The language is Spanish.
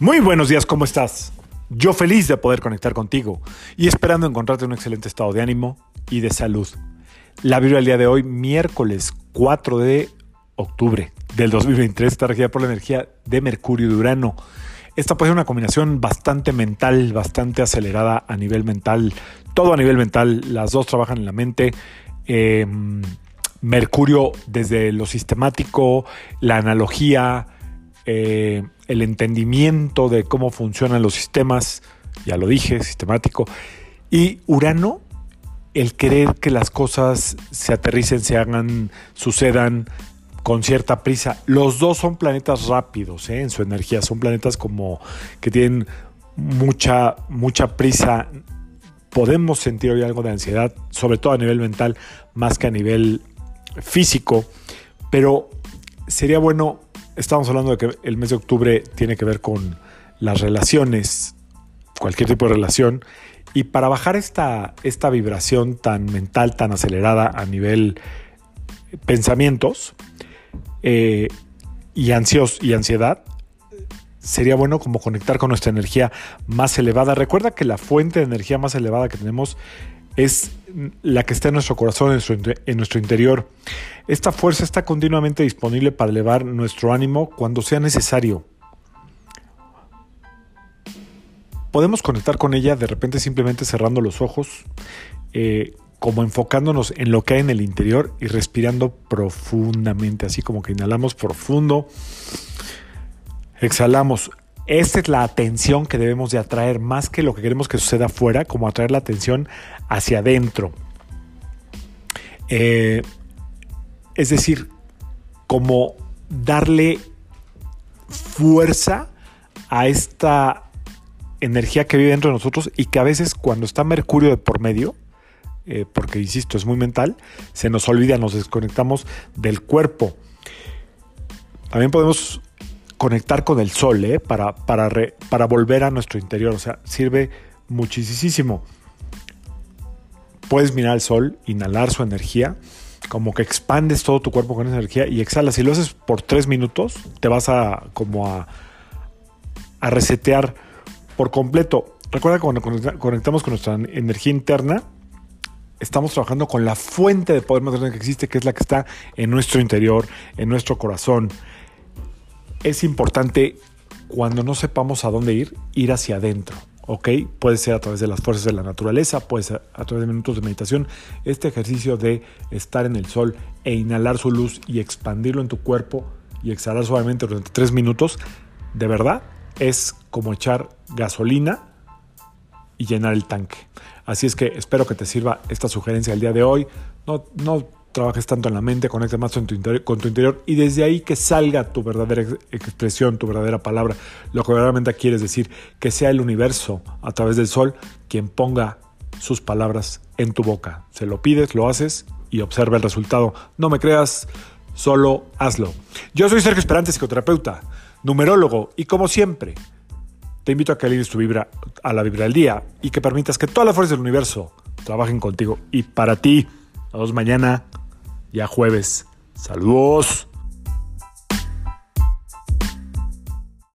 Muy buenos días, ¿cómo estás? Yo feliz de poder conectar contigo y esperando encontrarte en un excelente estado de ánimo y de salud. La Biblia del día de hoy, miércoles 4 de octubre del 2023, está regida por la energía de Mercurio y de Urano. Esta puede ser una combinación bastante mental, bastante acelerada a nivel mental, todo a nivel mental, las dos trabajan en la mente. Em, Mercurio desde lo sistemático, la analogía, eh, el entendimiento de cómo funcionan los sistemas, ya lo dije, sistemático, y Urano, el querer que las cosas se aterricen, se hagan, sucedan con cierta prisa. Los dos son planetas rápidos ¿eh? en su energía, son planetas como que tienen mucha, mucha prisa. Podemos sentir hoy algo de ansiedad, sobre todo a nivel mental, más que a nivel físico, pero sería bueno Estamos hablando de que el mes de octubre tiene que ver con las relaciones, cualquier tipo de relación. Y para bajar esta, esta vibración tan mental, tan acelerada a nivel pensamientos eh, y, ansios, y ansiedad, sería bueno como conectar con nuestra energía más elevada. Recuerda que la fuente de energía más elevada que tenemos es la que está en nuestro corazón, en nuestro, interior. Esta fuerza está continuamente disponible para elevar nuestro ánimo cuando sea necesario. Podemos conectar con ella de repente simplemente cerrando los ojos, eh, como enfocándonos en lo que hay en el interior y respirando profundamente, así como que inhalamos profundo, exhalamos. Esta es la atención que debemos de atraer, más que lo que queremos que suceda afuera, como atraer la atención hacia adentro. Eh, es decir, como darle fuerza a esta energía que vive dentro de nosotros y que a veces cuando está Mercurio de por medio, eh, porque insisto, es muy mental, se nos olvida, nos desconectamos del cuerpo. También podemos conectar con el sol ¿eh? para, para, para volver a nuestro interior. O sea, sirve muchísimo. Puedes mirar al sol, inhalar su energía, como que expandes todo tu cuerpo con esa energía y exhalas. Si lo haces por tres minutos, te vas a como a, a resetear por completo. Recuerda que cuando conectamos con nuestra energía interna, estamos trabajando con la fuente de poder más grande que existe, que es la que está en nuestro interior, en nuestro corazón es importante cuando no sepamos a dónde ir, ir hacia adentro. ¿ok? Puede ser a través de las fuerzas de la naturaleza, puede ser a través de minutos de meditación. Este ejercicio de estar en el sol e inhalar su luz y expandirlo en tu cuerpo y exhalar suavemente durante tres minutos, de verdad es como echar gasolina y llenar el tanque. Así es que espero que te sirva esta sugerencia el día de hoy. No, no trabajes tanto en la mente, conectes más con tu, interior, con tu interior y desde ahí que salga tu verdadera expresión, tu verdadera palabra, lo que verdaderamente quieres decir, que sea el universo a través del sol quien ponga sus palabras en tu boca. Se lo pides, lo haces y observa el resultado. No me creas, solo hazlo. Yo soy Sergio Esperante, psicoterapeuta, numerólogo y como siempre, te invito a que alinees tu vibra a la vibra del día y que permitas que todas las fuerzas del universo trabajen contigo y para ti. Nos vemos mañana ya jueves. Saludos.